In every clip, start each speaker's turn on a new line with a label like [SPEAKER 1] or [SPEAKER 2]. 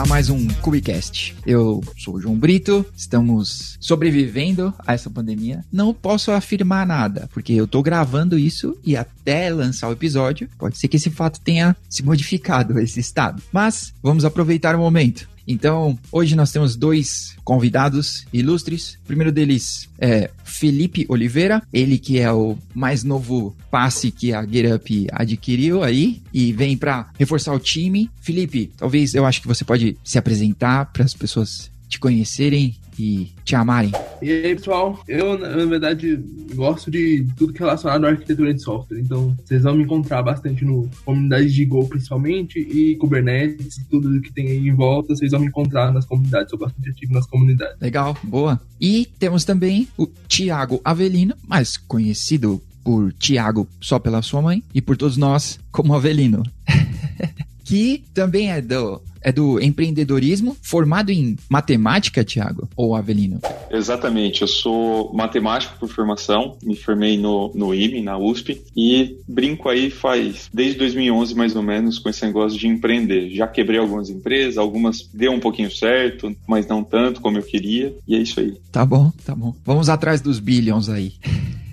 [SPEAKER 1] A mais um Cubicast. Eu sou o João Brito, estamos sobrevivendo a essa pandemia. Não posso afirmar nada, porque eu tô gravando isso e até lançar o episódio, pode ser que esse fato tenha se modificado, esse estado. Mas vamos aproveitar o momento. Então, hoje nós temos dois convidados ilustres. O primeiro deles é Felipe Oliveira, ele que é o mais novo passe que a GetUp adquiriu aí e vem para reforçar o time. Felipe, talvez eu acho que você pode se apresentar para as pessoas te conhecerem e te amarem.
[SPEAKER 2] E aí, pessoal, eu, na verdade, gosto de tudo que é relacionado à arquitetura de software. Então, vocês vão me encontrar bastante no comunidade de Go, principalmente, e Kubernetes, tudo que tem aí em volta, vocês vão me encontrar nas comunidades. Sou bastante ativo nas comunidades.
[SPEAKER 1] Legal, boa. E temos também o Tiago Avelino, mais conhecido por Tiago só pela sua mãe e por todos nós como Avelino. que também é do é do empreendedorismo, formado em matemática, Tiago, ou Avelino?
[SPEAKER 3] Exatamente, eu sou matemático por formação, me formei no, no IME, na USP, e brinco aí faz desde 2011 mais ou menos com esse negócio de empreender. Já quebrei algumas empresas, algumas deu um pouquinho certo, mas não tanto como eu queria, e é isso aí.
[SPEAKER 1] Tá bom, tá bom. Vamos atrás dos bilhões aí.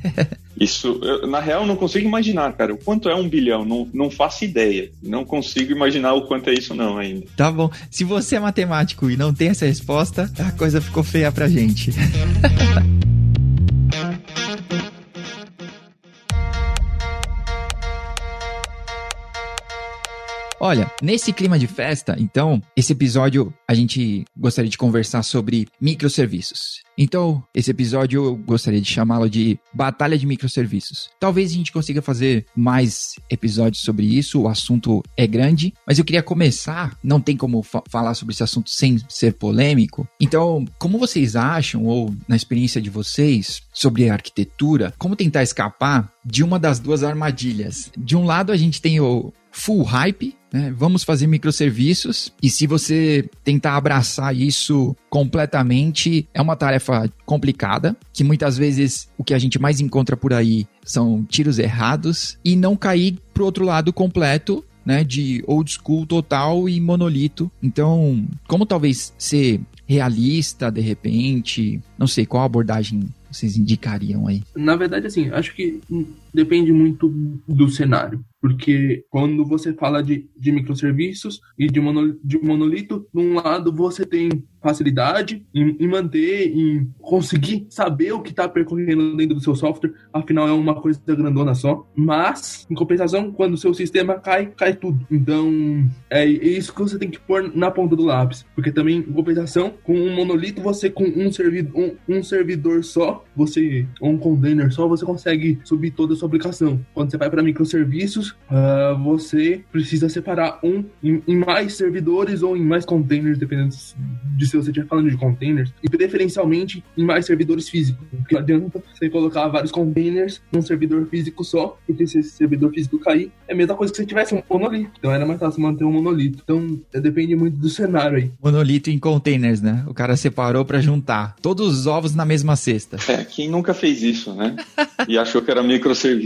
[SPEAKER 3] Isso, eu, na real, não consigo imaginar, cara, o quanto é um bilhão. Não, não faço ideia. Não consigo imaginar o quanto é isso, não, ainda.
[SPEAKER 1] Tá bom. Se você é matemático e não tem essa resposta, a coisa ficou feia pra gente. Olha, nesse clima de festa, então, esse episódio a gente gostaria de conversar sobre microserviços. Então, esse episódio eu gostaria de chamá-lo de Batalha de Microserviços. Talvez a gente consiga fazer mais episódios sobre isso, o assunto é grande, mas eu queria começar, não tem como fa falar sobre esse assunto sem ser polêmico. Então, como vocês acham, ou na experiência de vocês, sobre arquitetura, como tentar escapar de uma das duas armadilhas? De um lado, a gente tem o full hype, né? Vamos fazer microserviços e se você tentar abraçar isso completamente, é uma tarefa complicada, que muitas vezes o que a gente mais encontra por aí são tiros errados e não cair pro outro lado completo né, de old school total e monolito. Então, como talvez ser realista de repente, não sei qual abordagem vocês indicariam aí?
[SPEAKER 2] Na verdade, assim, acho que depende muito do cenário. Porque quando você fala de, de microserviços e de, mono, de monolito, num lado você tem facilidade em, em manter, em conseguir saber o que está percorrendo dentro do seu software, afinal é uma coisa grandona só. Mas, em compensação, quando o seu sistema cai, cai tudo. Então, é isso que você tem que pôr na ponta do lápis. Porque também, em compensação, com um monolito, você com um, servidor, um, um servidor só, você, um container só, você consegue subir toda a sua aplicação. Quando você vai para microserviços, uh, você precisa separar um em, em, mais servidores ou em mais containers, dependendo de se você estiver falando de containers, e preferencialmente em mais servidores físicos. Porque não adianta você colocar vários containers num servidor físico só, porque se esse servidor físico cair, é a mesma coisa que se tivesse um monolito. Então era mais fácil manter um monolito. Então depende muito do cenário aí.
[SPEAKER 1] Monolito em containers, né? O cara separou para juntar todos os ovos na mesma cesta.
[SPEAKER 3] É, quem nunca fez isso, né? E achou que era microserviço.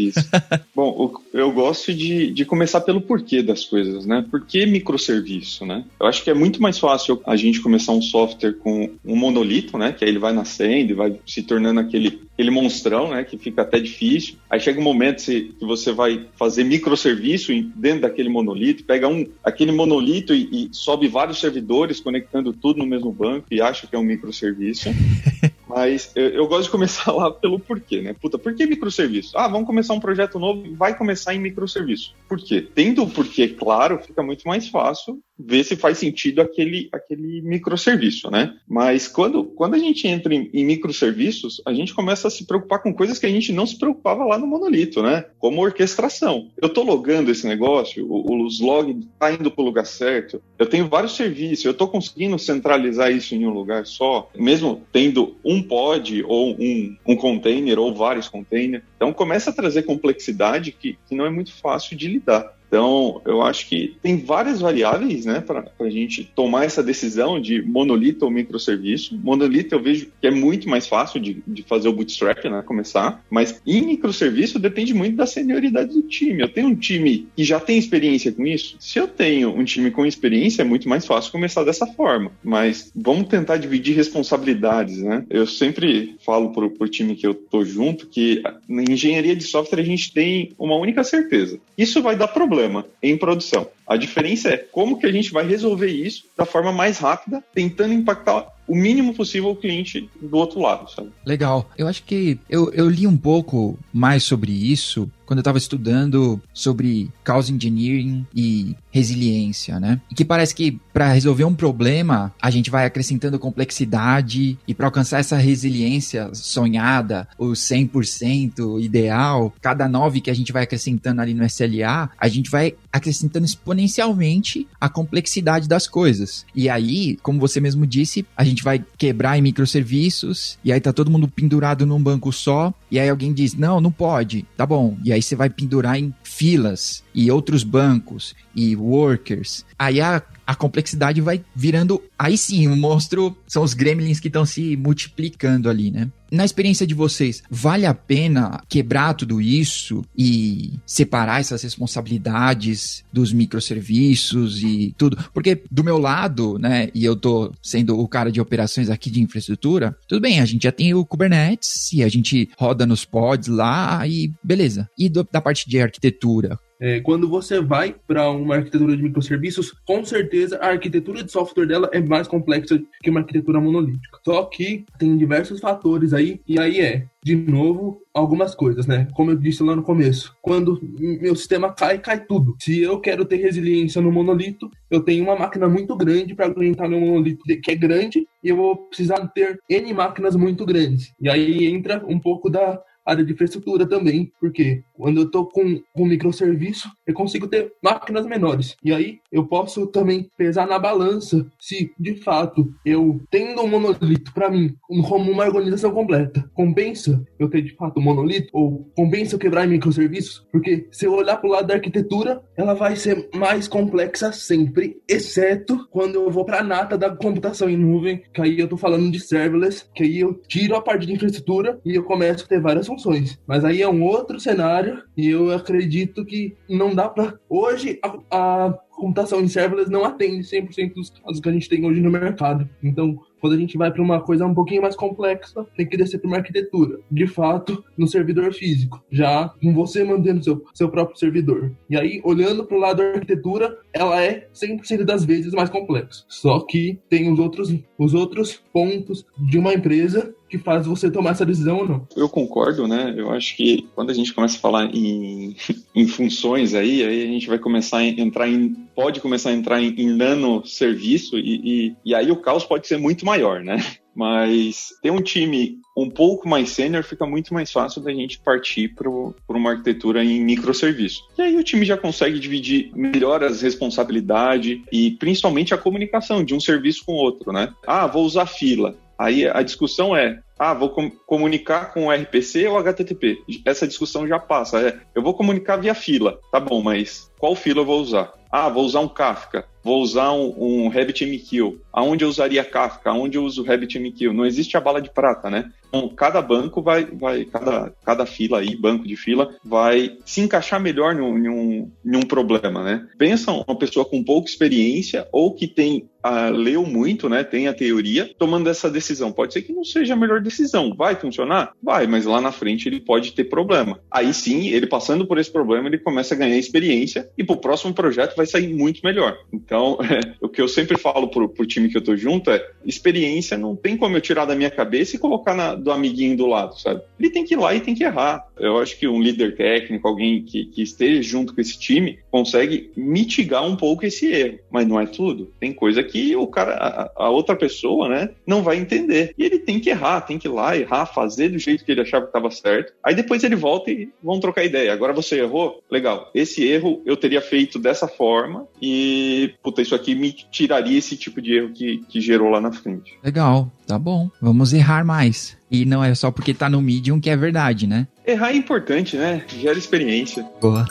[SPEAKER 3] Bom, eu gosto de, de começar pelo porquê das coisas, né? Por que microserviço, né? Eu acho que é muito mais fácil a gente começar um software com um monolito, né? Que aí ele vai nascendo e vai se tornando aquele, aquele monstrão, né? Que fica até difícil. Aí chega um momento que você vai fazer microserviço dentro daquele monolito, pega um, aquele monolito e, e sobe vários servidores conectando tudo no mesmo banco e acha que é um microserviço. Mas eu, gosto de começar lá pelo porquê, né? Puta, por que microserviço? Ah, vamos começar um projeto novo vai começar em microserviço. Por quê? Tendo o porquê claro, fica muito mais fácil ver se faz sentido aquele, aquele microserviço, né? Mas quando, quando a gente entra em, em microserviços, a gente começa a se preocupar com coisas que a gente não se preocupava lá no monolito, né? Como orquestração. Eu tô logando esse negócio, os logs tá indo para o lugar certo, eu tenho vários serviços, eu tô conseguindo centralizar isso em um lugar só, mesmo tendo um um pod ou um, um container ou vários containers. Então começa a trazer complexidade que, que não é muito fácil de lidar. Então, eu acho que tem várias variáveis, né, para a gente tomar essa decisão de monolito ou microserviço. Monolito eu vejo que é muito mais fácil de, de fazer o bootstrap, né, começar, mas em microserviço depende muito da senioridade do time. Eu tenho um time que já tem experiência com isso. Se eu tenho um time com experiência, é muito mais fácil começar dessa forma. Mas vamos tentar dividir responsabilidades, né? Eu sempre falo pro, pro time que eu tô junto que na engenharia de software a gente tem uma única certeza. Isso vai dar problema em produção. A diferença é como que a gente vai resolver isso da forma mais rápida, tentando impactar o mínimo possível o cliente do outro lado, sabe?
[SPEAKER 1] Legal. Eu acho que eu, eu li um pouco mais sobre isso quando eu estava estudando sobre cause engineering e resiliência, né? E que parece que para resolver um problema, a gente vai acrescentando complexidade e para alcançar essa resiliência sonhada, o 100% ideal, cada 9 que a gente vai acrescentando ali no SLA, a gente vai acrescentando exponencialmente a complexidade das coisas. E aí, como você mesmo disse, a gente vai quebrar em microserviços e aí tá todo mundo pendurado num banco só, e aí alguém diz: "Não, não pode". Tá bom. E aí você vai pendurar em filas e outros bancos e workers. Aí a, a complexidade vai virando. Aí sim, o monstro são os gremlins que estão se multiplicando ali, né? Na experiência de vocês, vale a pena quebrar tudo isso e separar essas responsabilidades dos microserviços e tudo? Porque do meu lado, né, e eu tô sendo o cara de operações aqui de infraestrutura, tudo bem, a gente já tem o Kubernetes e a gente roda nos pods lá e beleza. E do, da parte de arquitetura,
[SPEAKER 2] é, quando você vai para uma arquitetura de microserviços, com certeza a arquitetura de software dela é mais complexa que uma arquitetura monolítica. Só que tem diversos fatores aí, e aí é, de novo, algumas coisas, né? Como eu disse lá no começo, quando meu sistema cai, cai tudo. Se eu quero ter resiliência no monolito, eu tenho uma máquina muito grande para aguentar meu monolito que é grande, e eu vou precisar ter N máquinas muito grandes. E aí entra um pouco da área de infraestrutura também, porque quando eu estou com um microserviço, eu consigo ter máquinas menores. E aí eu posso também pesar na balança se, de fato, eu tendo um monolito para mim como uma organização completa, compensa eu ter de fato um monolito ou compensa eu quebrar em microserviços? Porque se eu olhar para o lado da arquitetura, ela vai ser mais complexa sempre, exceto quando eu vou para a nata da computação em nuvem, que aí eu estou falando de serverless, que aí eu tiro a parte de infraestrutura e eu começo a ter várias funções. Mas aí é um outro cenário e eu acredito que não dá para hoje a, a computação em serverless não atende 100% dos casos que a gente tem hoje no mercado. Então, quando a gente vai para uma coisa um pouquinho mais complexa, tem que descer para uma arquitetura, de fato, no servidor físico, já com você mantendo seu, seu próprio servidor. E aí, olhando para o lado da arquitetura, ela é 100% das vezes mais complexa. Só que tem os outros, os outros pontos de uma empresa que faz você tomar essa decisão ou não.
[SPEAKER 3] Eu concordo, né? Eu acho que quando a gente começa a falar em, em funções aí, aí a gente vai começar a entrar em. pode começar a entrar em, em nano serviço e, e, e aí o caos pode ser muito maior, né? Mas ter um time um pouco mais sênior fica muito mais fácil da gente partir para uma arquitetura em microserviço. E aí o time já consegue dividir melhor as responsabilidades e principalmente a comunicação de um serviço com o outro, né? Ah, vou usar fila. Aí a discussão é, ah, vou com comunicar com o RPC ou HTTP? Essa discussão já passa. É, eu vou comunicar via fila, tá bom, mas qual fila eu vou usar? Ah, vou usar um Kafka, vou usar um, um RabbitMQ. Aonde eu usaria Kafka? Aonde eu uso RabbitMQ? Não existe a bala de prata, né? Então, cada banco vai, vai cada, cada fila aí, banco de fila, vai se encaixar melhor em um, em um problema, né? Pensa uma pessoa com pouca experiência ou que tem ah, leu muito, né? Tem a teoria, tomando essa decisão. Pode ser que não seja a melhor decisão. Vai funcionar? Vai, mas lá na frente ele pode ter problema. Aí sim, ele passando por esse problema, ele começa a ganhar experiência e pro próximo projeto vai sair muito melhor. Então, é, o que eu sempre falo pro, pro time que eu tô junto é: experiência não tem como eu tirar da minha cabeça e colocar na, do amiguinho do lado, sabe? Ele tem que ir lá e tem que errar. Eu acho que um líder técnico, alguém que, que esteja junto com esse time, consegue mitigar um pouco esse erro. Mas não é tudo. Tem coisa que o cara, a, a outra pessoa, né, não vai entender. E ele tem que errar, tem que ir lá, errar, fazer do jeito que ele achava que estava certo. Aí depois ele volta e vão trocar ideia. Agora você errou? Legal. Esse erro eu teria feito dessa forma e, puta, isso aqui me tiraria esse tipo de erro que, que gerou lá na frente.
[SPEAKER 1] Legal, tá bom. Vamos errar mais. E não é só porque tá no Medium que é verdade, né?
[SPEAKER 3] Errar é importante, né? Gera experiência.
[SPEAKER 1] Boa.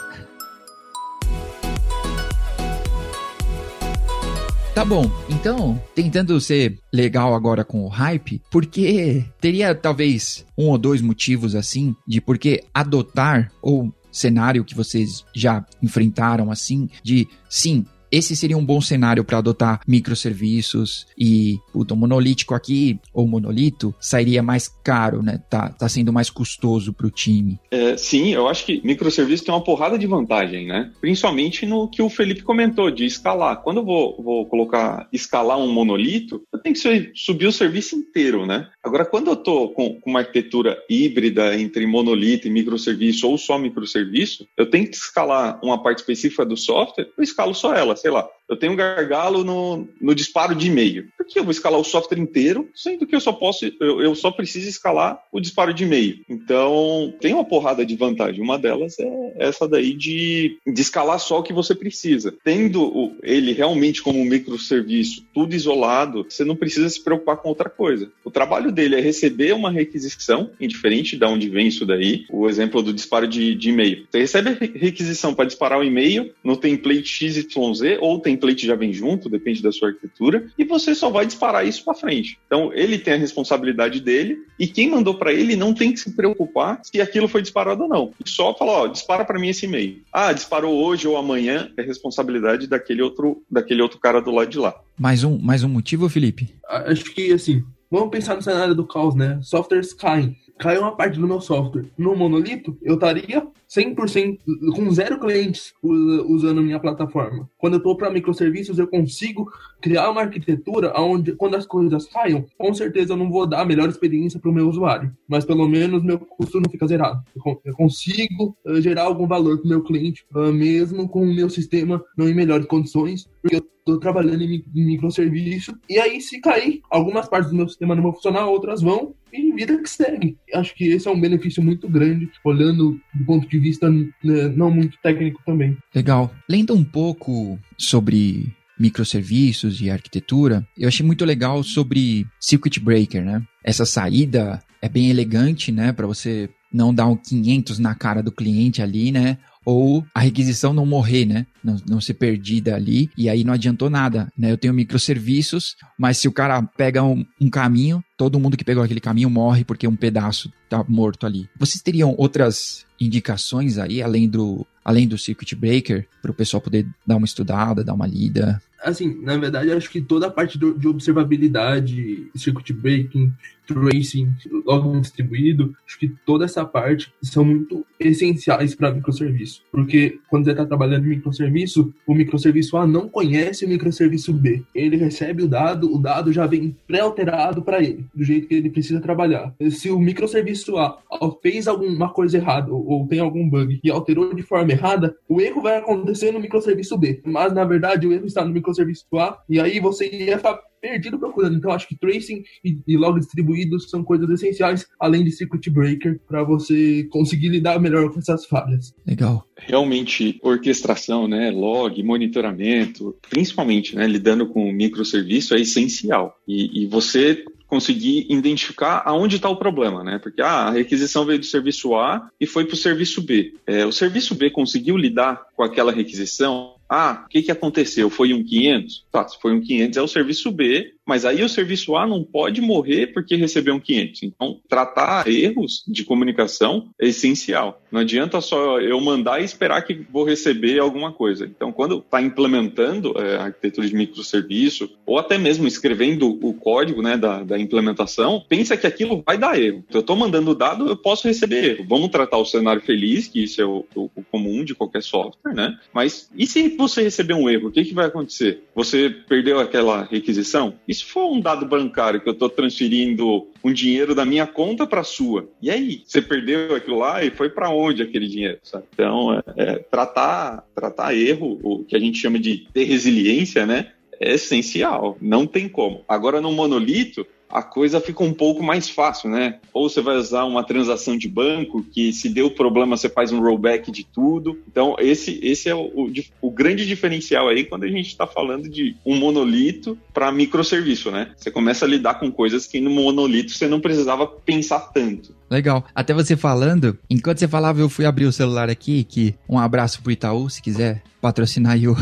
[SPEAKER 1] Tá bom, então, tentando ser legal agora com o hype, porque teria talvez um ou dois motivos assim de por que adotar ou cenário que vocês já enfrentaram assim, de sim, esse seria um bom cenário para adotar microserviços e puta, o monolítico aqui, ou monolito, sairia mais caro, né? Tá, tá sendo mais custoso para o time.
[SPEAKER 3] É, sim, eu acho que microserviço tem uma porrada de vantagem, né? Principalmente no que o Felipe comentou, de escalar. Quando eu vou, vou colocar, escalar um monolito, eu tenho que subir o serviço inteiro, né? Agora, quando eu estou com, com uma arquitetura híbrida entre monolito e microserviço ou só microserviço, eu tenho que escalar uma parte específica do software, eu escalo só ela sei lá, eu tenho um gargalo no, no disparo de e-mail. Por que eu vou escalar o software inteiro, sendo que eu só posso, eu, eu só preciso escalar o disparo de e-mail? Então, tem uma porrada de vantagem. Uma delas é essa daí de, de escalar só o que você precisa. Tendo ele realmente como um microserviço, tudo isolado, você não precisa se preocupar com outra coisa. O trabalho dele é receber uma requisição, indiferente de onde vem isso daí, o exemplo do disparo de, de e-mail. Você recebe a requisição para disparar o e-mail no template XYZ ou o template já vem junto, depende da sua arquitetura, e você só vai disparar isso para frente. Então, ele tem a responsabilidade dele e quem mandou para ele não tem que se preocupar se aquilo foi disparado ou não. Só falar, ó, dispara para mim esse e-mail. Ah, disparou hoje ou amanhã, é responsabilidade daquele outro, daquele outro cara do lado de lá.
[SPEAKER 1] Mais um, mais um motivo, Felipe?
[SPEAKER 2] Acho que, assim, vamos pensar no cenário do caos, né? Softwares caem. Caiu uma parte do meu software no monolito, eu estaria 100% com zero clientes usando minha plataforma. Quando eu estou para microserviços, eu consigo criar uma arquitetura onde, quando as coisas caiam, com certeza eu não vou dar a melhor experiência para o meu usuário, mas pelo menos meu custo não fica zerado. Eu consigo uh, gerar algum valor para o meu cliente, uh, mesmo com o meu sistema não em melhores condições, porque eu estou trabalhando em microserviço. E aí, se cair, algumas partes do meu sistema não vão funcionar, outras vão, e vida que segue. Acho que esse é um benefício muito grande, olhando do ponto de vista né, não muito técnico também.
[SPEAKER 1] Legal. Lendo um pouco sobre microserviços e arquitetura, eu achei muito legal sobre circuit breaker, né? Essa saída é bem elegante, né, para você não dar um 500 na cara do cliente ali, né? Ou a requisição não morrer, né? Não, não ser perdida ali, e aí não adiantou nada, né? Eu tenho microserviços, mas se o cara pega um, um caminho, todo mundo que pegou aquele caminho morre porque um pedaço tá morto ali. Vocês teriam outras indicações aí, além do, além do Circuit Breaker, para o pessoal poder dar uma estudada, dar uma lida?
[SPEAKER 2] Assim, na verdade, acho que toda a parte do, de observabilidade, Circuit Breaking, tracing, logo distribuído, acho que toda essa parte são muito essenciais para microserviço. Porque quando você está trabalhando em microserviço, o microserviço A não conhece o microserviço B. Ele recebe o dado, o dado já vem pré-alterado para ele, do jeito que ele precisa trabalhar. Se o microserviço A fez alguma coisa errada ou tem algum bug e alterou de forma errada, o erro vai acontecer no microserviço B. Mas na verdade o erro está no microserviço A e aí você ia perdido procurando. Então, acho que tracing e, e log distribuídos são coisas essenciais, além de circuit breaker, para você conseguir lidar melhor com essas falhas.
[SPEAKER 1] Legal.
[SPEAKER 3] Realmente, orquestração, né, log, monitoramento, principalmente, né, lidando com microserviço, é essencial. E, e você conseguir identificar aonde está o problema, né? Porque ah, a requisição veio do serviço A e foi para o serviço B. É, o serviço B conseguiu lidar com aquela requisição ah, o que, que aconteceu? Foi um 500? Tá, se foi um 500 é o serviço B, mas aí o serviço A não pode morrer porque recebeu um 500. Então, tratar erros de comunicação é essencial. Não adianta só eu mandar e esperar que vou receber alguma coisa. Então, quando está implementando é, a arquitetura de microserviço, ou até mesmo escrevendo o código né, da, da implementação, pensa que aquilo vai dar erro. Então, eu estou mandando dado, eu posso receber erro. Vamos tratar o cenário feliz, que isso é o, o, o comum de qualquer software, né? Mas e se você receber um erro, o que, que vai acontecer? Você perdeu aquela requisição? Se for um dado bancário que eu estou transferindo um dinheiro da minha conta para a sua? E aí? Você perdeu aquilo lá e foi para onde aquele dinheiro? Sabe? Então, é, é, tratar, tratar erro, o que a gente chama de ter resiliência, né? É essencial, não tem como. Agora, no monolito, a coisa fica um pouco mais fácil, né? Ou você vai usar uma transação de banco que se deu problema você faz um rollback de tudo. Então esse, esse é o, o, grande diferencial aí quando a gente está falando de um monolito para microserviço, né? Você começa a lidar com coisas que no monolito você não precisava pensar tanto.
[SPEAKER 1] Legal. Até você falando, enquanto você falava, eu fui abrir o celular aqui, que um abraço pro Itaú, se quiser patrocinar eu.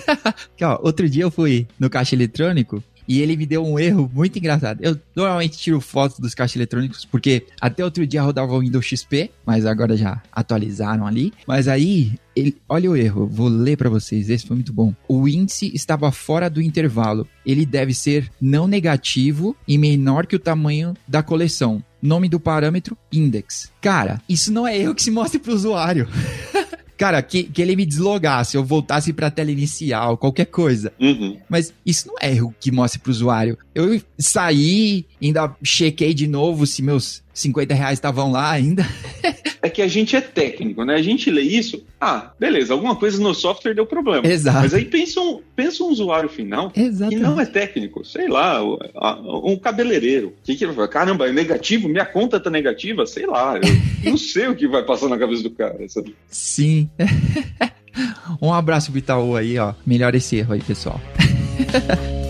[SPEAKER 1] Outro dia eu fui no caixa eletrônico e ele me deu um erro muito engraçado. Eu normalmente tiro fotos dos caixas eletrônicos, porque até outro dia rodava o Windows XP, mas agora já atualizaram ali. Mas aí, ele, olha o erro, vou ler para vocês, esse foi muito bom. O índice estava fora do intervalo. Ele deve ser não negativo e menor que o tamanho da coleção. Nome do parâmetro, index. Cara, isso não é erro que se mostre pro usuário. Cara, que, que ele me deslogasse, eu voltasse pra tela inicial, qualquer coisa.
[SPEAKER 3] Uhum.
[SPEAKER 1] Mas isso não é erro que mostre pro usuário. Eu saí, ainda chequei de novo se meus 50 reais estavam lá ainda.
[SPEAKER 3] é que a gente é técnico, né? A gente lê isso, ah, beleza, alguma coisa no software deu problema.
[SPEAKER 1] Exato.
[SPEAKER 3] Mas aí pensa um, pensa um usuário final
[SPEAKER 1] Exatamente.
[SPEAKER 3] que não é técnico, sei lá, um cabeleireiro. Que que ele vai Caramba, é negativo? Minha conta tá negativa? Sei lá, eu não sei o que vai passar na cabeça do cara. Sabe?
[SPEAKER 1] Sim. um abraço pro Itaú aí, ó. Melhor esse erro aí, pessoal.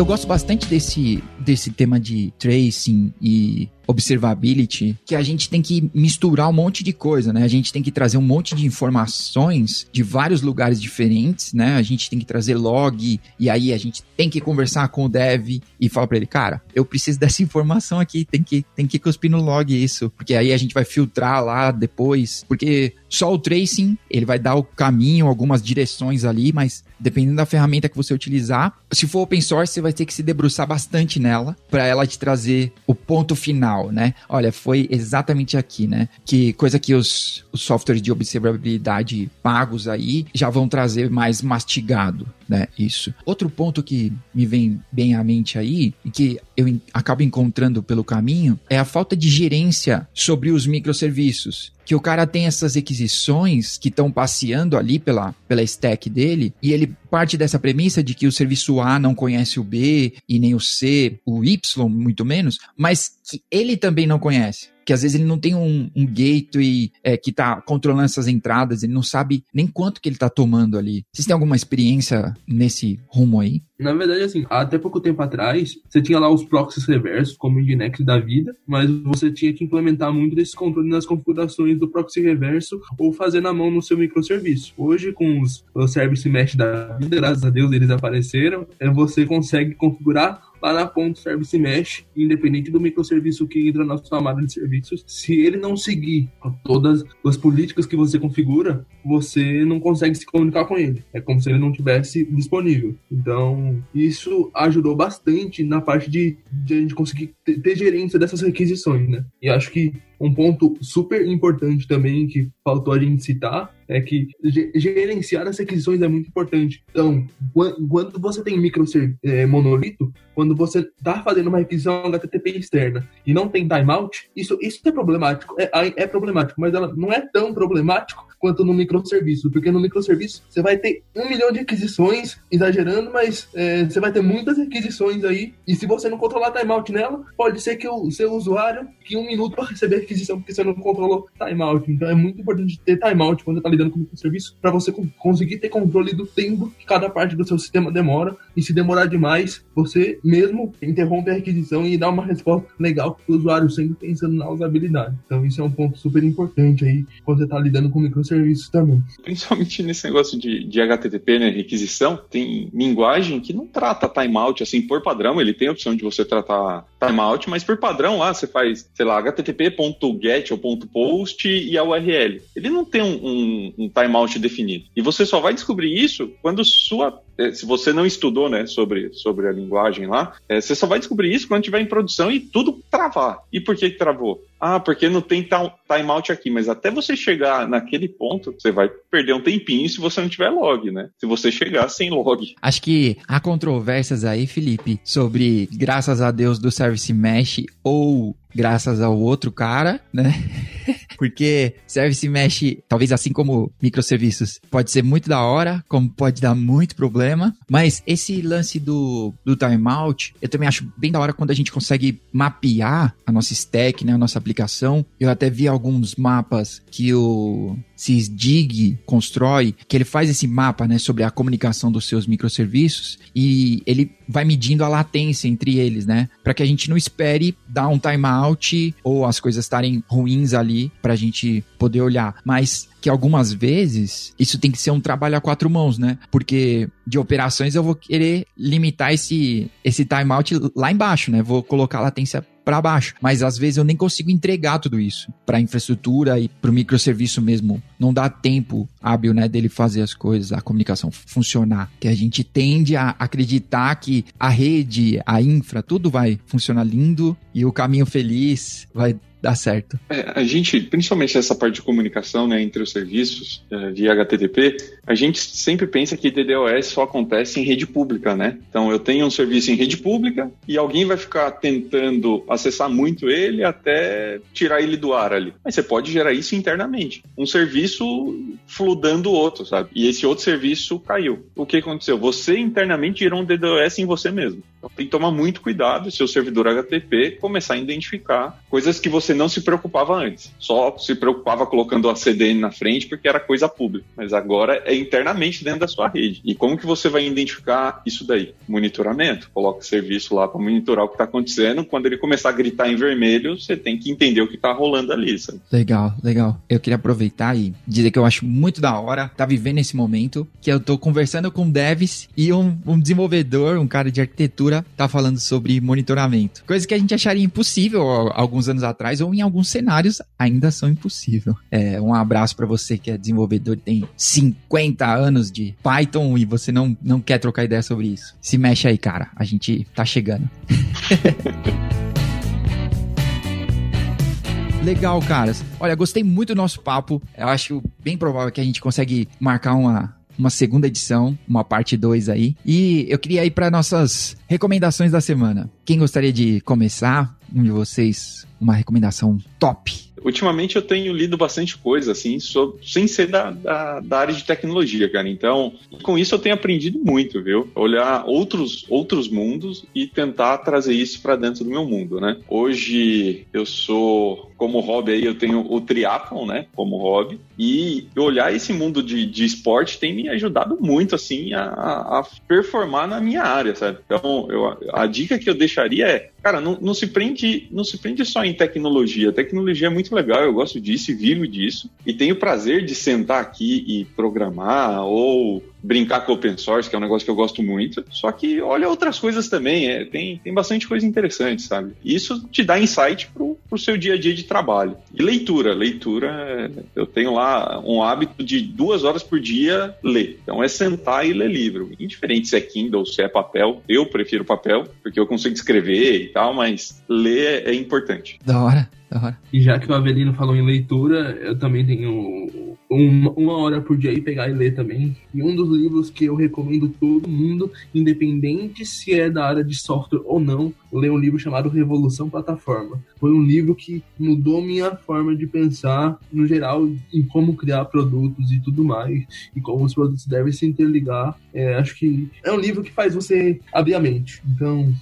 [SPEAKER 1] Eu gosto bastante desse, desse tema de tracing e observability, que a gente tem que misturar um monte de coisa, né? A gente tem que trazer um monte de informações de vários lugares diferentes, né? A gente tem que trazer log e aí a gente tem que conversar com o dev e falar para ele, cara, eu preciso dessa informação aqui, tem que tem que cuspir no log isso, porque aí a gente vai filtrar lá depois, porque só o tracing, ele vai dar o caminho, algumas direções ali, mas dependendo da ferramenta que você utilizar, se for open source, você vai ter que se debruçar bastante nela para ela te trazer o ponto final né? Olha, foi exatamente aqui, né? Que coisa que os, os softwares de observabilidade pagos aí já vão trazer mais mastigado, né? Isso. Outro ponto que me vem bem à mente aí e que eu acabo encontrando pelo caminho é a falta de gerência sobre os microserviços que o cara tem essas requisições que estão passeando ali pela, pela stack dele, e ele parte dessa premissa de que o serviço A não conhece o B e nem o C, o Y, muito menos, mas que ele também não conhece que às vezes ele não tem um, um gateway é, que está controlando essas entradas, ele não sabe nem quanto que ele está tomando ali. Vocês têm alguma experiência nesse rumo aí?
[SPEAKER 2] Na verdade, assim, até pouco tempo atrás, você tinha lá os proxies reversos, como o Nginx da vida, mas você tinha que implementar muito desse controle nas configurações do proxy reverso ou fazer na mão no seu microserviço. Hoje, com os, os service mesh da vida, graças a Deus eles apareceram, é, você consegue configurar lá na ponta service mesh, independente do microserviço que entra na sua máquina de serviços. Se ele não seguir todas as políticas que você configura, você não consegue se comunicar com ele. É como se ele não tivesse disponível. Então, isso ajudou bastante na parte de, de a gente conseguir ter, ter gerência dessas requisições, né? E acho que um ponto super importante também que faltou a gente citar é que gerenciar as requisições é muito importante. Então, quando você tem micro é, monolito, quando você está fazendo uma requisição HTTP externa e não tem timeout, isso, isso é problemático. É, é problemático, mas ela não é tão problemático quanto no microserviço, porque no microserviço você vai ter um milhão de requisições, exagerando, mas é, você vai ter muitas requisições aí, e se você não controlar timeout nela, pode ser que o seu usuário que um minuto para receber a requisição porque você não controlou timeout. Então é muito importante ter timeout quando você está lidando com o microserviço para você conseguir ter controle do tempo que cada parte do seu sistema demora, e se demorar demais, você mesmo interrompe a requisição e dá uma resposta legal para o usuário sempre pensando na usabilidade. Então isso é um ponto super importante aí quando você está lidando com o microserviço serviços também.
[SPEAKER 3] Principalmente nesse negócio de, de HTTP, né, requisição, tem linguagem que não trata timeout, assim, por padrão, ele tem a opção de você tratar timeout, mas por padrão lá você faz, sei lá, http.get ou .post e a URL. Ele não tem um, um, um timeout definido. E você só vai descobrir isso quando sua se você não estudou né, sobre, sobre a linguagem lá, é, você só vai descobrir isso quando estiver em produção e tudo travar. E por que travou? Ah, porque não tem timeout aqui, mas até você chegar naquele ponto, você vai perder um tempinho se você não tiver log, né? Se você chegar sem log.
[SPEAKER 1] Acho que há controvérsias aí, Felipe, sobre graças a Deus do Service Mesh ou graças ao outro cara, né? Porque service mesh, talvez assim como microserviços, pode ser muito da hora, como pode dar muito problema, mas esse lance do, do timeout, eu também acho bem da hora quando a gente consegue mapear a nossa stack, né, a nossa aplicação. Eu até vi alguns mapas que o Sysdig constrói, que ele faz esse mapa, né, sobre a comunicação dos seus microserviços e ele vai medindo a latência entre eles, né, para que a gente não espere dar um timeout ou as coisas estarem ruins ali para a gente poder olhar, mas que algumas vezes isso tem que ser um trabalho a quatro mãos, né? Porque de operações eu vou querer limitar esse, esse timeout lá embaixo, né? Vou colocar a latência para baixo. Mas às vezes eu nem consigo entregar tudo isso para infraestrutura e para o microserviço mesmo. Não dá tempo hábil, né, dele fazer as coisas, a comunicação funcionar. Que a gente tende a acreditar que a rede, a infra, tudo vai funcionar lindo e o caminho feliz vai dá certo.
[SPEAKER 3] É, a gente, principalmente essa parte de comunicação né, entre os serviços é, via HTTP, a gente sempre pensa que DDoS só acontece em rede pública, né? Então eu tenho um serviço em rede pública e alguém vai ficar tentando acessar muito ele até tirar ele do ar ali. Mas você pode gerar isso internamente. Um serviço fludando o outro, sabe? E esse outro serviço caiu. O que aconteceu? Você internamente gerou um DDoS em você mesmo. Então tem que tomar muito cuidado se o servidor HTTP começar a identificar coisas que você não se preocupava antes. Só se preocupava colocando a CDN na frente porque era coisa pública. Mas agora é internamente dentro da sua rede. E como que você vai identificar isso daí? Monitoramento. Coloca serviço lá para monitorar o que está acontecendo. Quando ele começar a gritar em vermelho, você tem que entender o que está rolando ali. Sabe?
[SPEAKER 1] Legal, legal. Eu queria aproveitar e dizer que eu acho muito da hora tá vivendo esse momento que eu tô conversando com devs e um, um desenvolvedor, um cara de arquitetura tá falando sobre monitoramento. Coisa que a gente acharia impossível alguns anos atrás ou em alguns cenários ainda são impossível. É, um abraço para você que é desenvolvedor e tem 50 anos de Python e você não, não quer trocar ideia sobre isso. Se mexe aí, cara. A gente tá chegando. Legal, caras. Olha, gostei muito do nosso papo. Eu acho bem provável que a gente consegue marcar uma, uma segunda edição, uma parte 2 aí. E eu queria ir para nossas recomendações da semana. Quem gostaria de começar? Um de vocês, uma recomendação top
[SPEAKER 3] ultimamente eu tenho lido bastante coisa, assim, sobre, sem ser da, da, da, área de tecnologia, cara. Então, com isso eu tenho aprendido muito, viu? Olhar outros, outros mundos e tentar trazer isso para dentro do meu mundo, né? Hoje eu sou, como hobby aí, eu tenho o triathlon, né? Como hobby. E olhar esse mundo de, de esporte tem me ajudado muito, assim, a, a performar na minha área, sabe? Então, eu, a dica que eu deixaria é, cara, não, não, se prende, não se prende só em tecnologia. A tecnologia é muito muito legal, eu gosto disso e vivo disso. E tenho o prazer de sentar aqui e programar ou brincar com open source, que é um negócio que eu gosto muito. Só que olha outras coisas também, é, tem, tem bastante coisa interessante, sabe? Isso te dá insight pro, pro seu dia a dia de trabalho. E leitura, leitura, eu tenho lá um hábito de duas horas por dia ler. Então é sentar e ler livro. Indiferente se é Kindle, se é papel, eu prefiro papel, porque eu consigo escrever e tal, mas ler é importante.
[SPEAKER 1] Da hora.
[SPEAKER 2] E já que o Avelino falou em leitura, eu também tenho uma, hora por dia e pegar e ler também. E um dos livros que eu recomendo todo mundo, independente se é da área de software ou não, ler um livro chamado Revolução Plataforma. Foi um livro que mudou minha forma de pensar, no geral, em como criar produtos e tudo mais, e como os produtos devem se interligar. É, acho que é um livro que faz você abrir a mente. Então,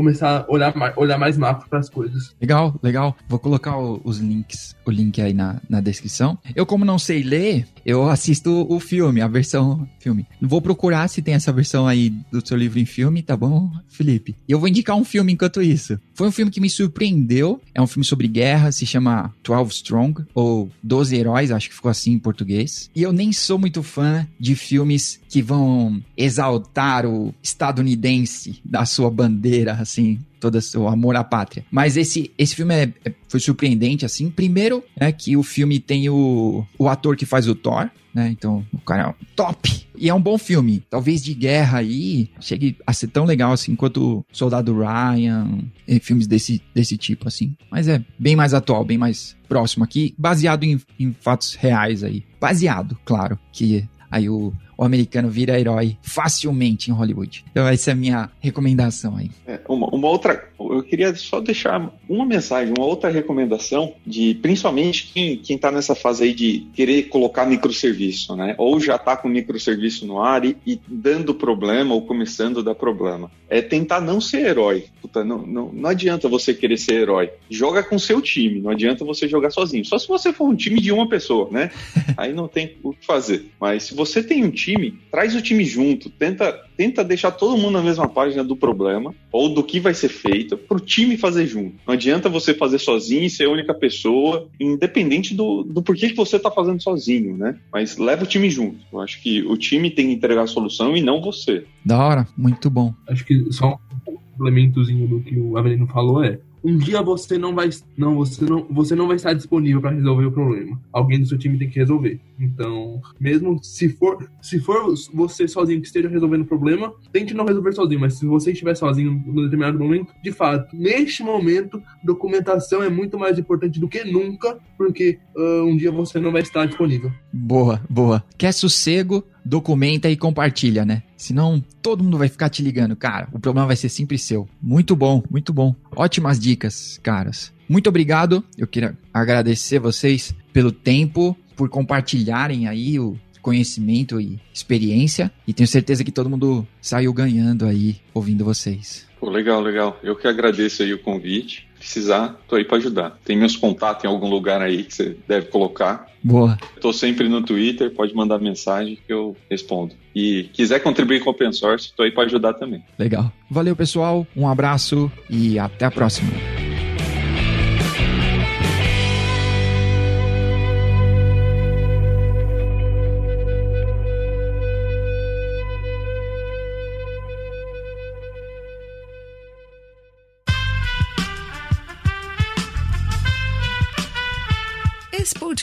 [SPEAKER 2] começar a olhar mais, olhar mais macro para as coisas.
[SPEAKER 1] Legal, legal. Vou colocar o, os links, o link aí na, na descrição. Eu, como não sei ler, eu assisto o filme, a versão filme. Vou procurar se tem essa versão aí do seu livro em filme, tá bom, Felipe? E eu vou indicar um filme enquanto isso. Foi um filme que me surpreendeu. É um filme sobre guerra, se chama 12 Strong, ou 12 Heróis, acho que ficou assim em português. E eu nem sou muito fã de filmes que vão exaltar o estadunidense da sua bandeira, assim, todo o amor à pátria. Mas esse, esse filme é, é, foi surpreendente, assim. Primeiro, né, que o filme tem o, o ator que faz o Thor, né? Então, o cara é top. E é um bom filme. Talvez de guerra aí, chegue a ser tão legal assim quanto Soldado Ryan, filmes desse, desse tipo, assim. Mas é bem mais atual, bem mais próximo aqui, baseado em, em fatos reais aí. Baseado, claro, que aí o o americano vira herói facilmente em Hollywood. Então essa é a minha recomendação aí.
[SPEAKER 3] É, uma, uma, outra, eu queria só deixar uma mensagem, uma outra recomendação de principalmente quem, quem tá nessa fase aí de querer colocar microserviço, né? Ou já tá com microserviço no ar e, e dando problema ou começando a dar problema. É tentar não ser herói. Puta, não, não, não adianta você querer ser herói. Joga com seu time, não adianta você jogar sozinho. Só se você for um time de uma pessoa, né? Aí não tem o que fazer. Mas se você tem um time, traz o time junto, tenta, tenta deixar todo mundo na mesma página do problema ou do que vai ser feito para o time fazer junto. Não adianta você fazer sozinho e ser a única pessoa, independente do, do porquê que você está fazendo sozinho, né? Mas leva o time junto. Eu acho que o time tem que entregar a solução e não você.
[SPEAKER 1] Da hora, muito bom.
[SPEAKER 2] Acho que só um complementozinho do que o Avelino falou é um dia você não vai não você não você não vai estar disponível para resolver o problema. Alguém do seu time tem que resolver. Então, mesmo se for se for você sozinho que esteja resolvendo o problema, tente não resolver sozinho, mas se você estiver sozinho um determinado momento, de fato, neste momento, documentação é muito mais importante do que nunca, porque uh, um dia você não vai estar disponível.
[SPEAKER 1] Boa, boa. Quer sossego? Documenta e compartilha, né? Senão todo mundo vai ficar te ligando, cara. O problema vai ser sempre seu. Muito bom, muito bom. Ótimas dicas, caras. Muito obrigado. Eu queria agradecer vocês pelo tempo, por compartilharem aí o conhecimento e experiência. E tenho certeza que todo mundo saiu ganhando aí ouvindo vocês.
[SPEAKER 3] Pô, legal, legal. Eu que agradeço aí o convite. Precisar, tô aí para ajudar. Tem meus contatos em algum lugar aí que você deve colocar.
[SPEAKER 1] Boa.
[SPEAKER 3] Tô sempre no Twitter, pode mandar mensagem que eu respondo. E quiser contribuir com o open source, tô aí para ajudar também.
[SPEAKER 1] Legal. Valeu, pessoal. Um abraço e até a próxima.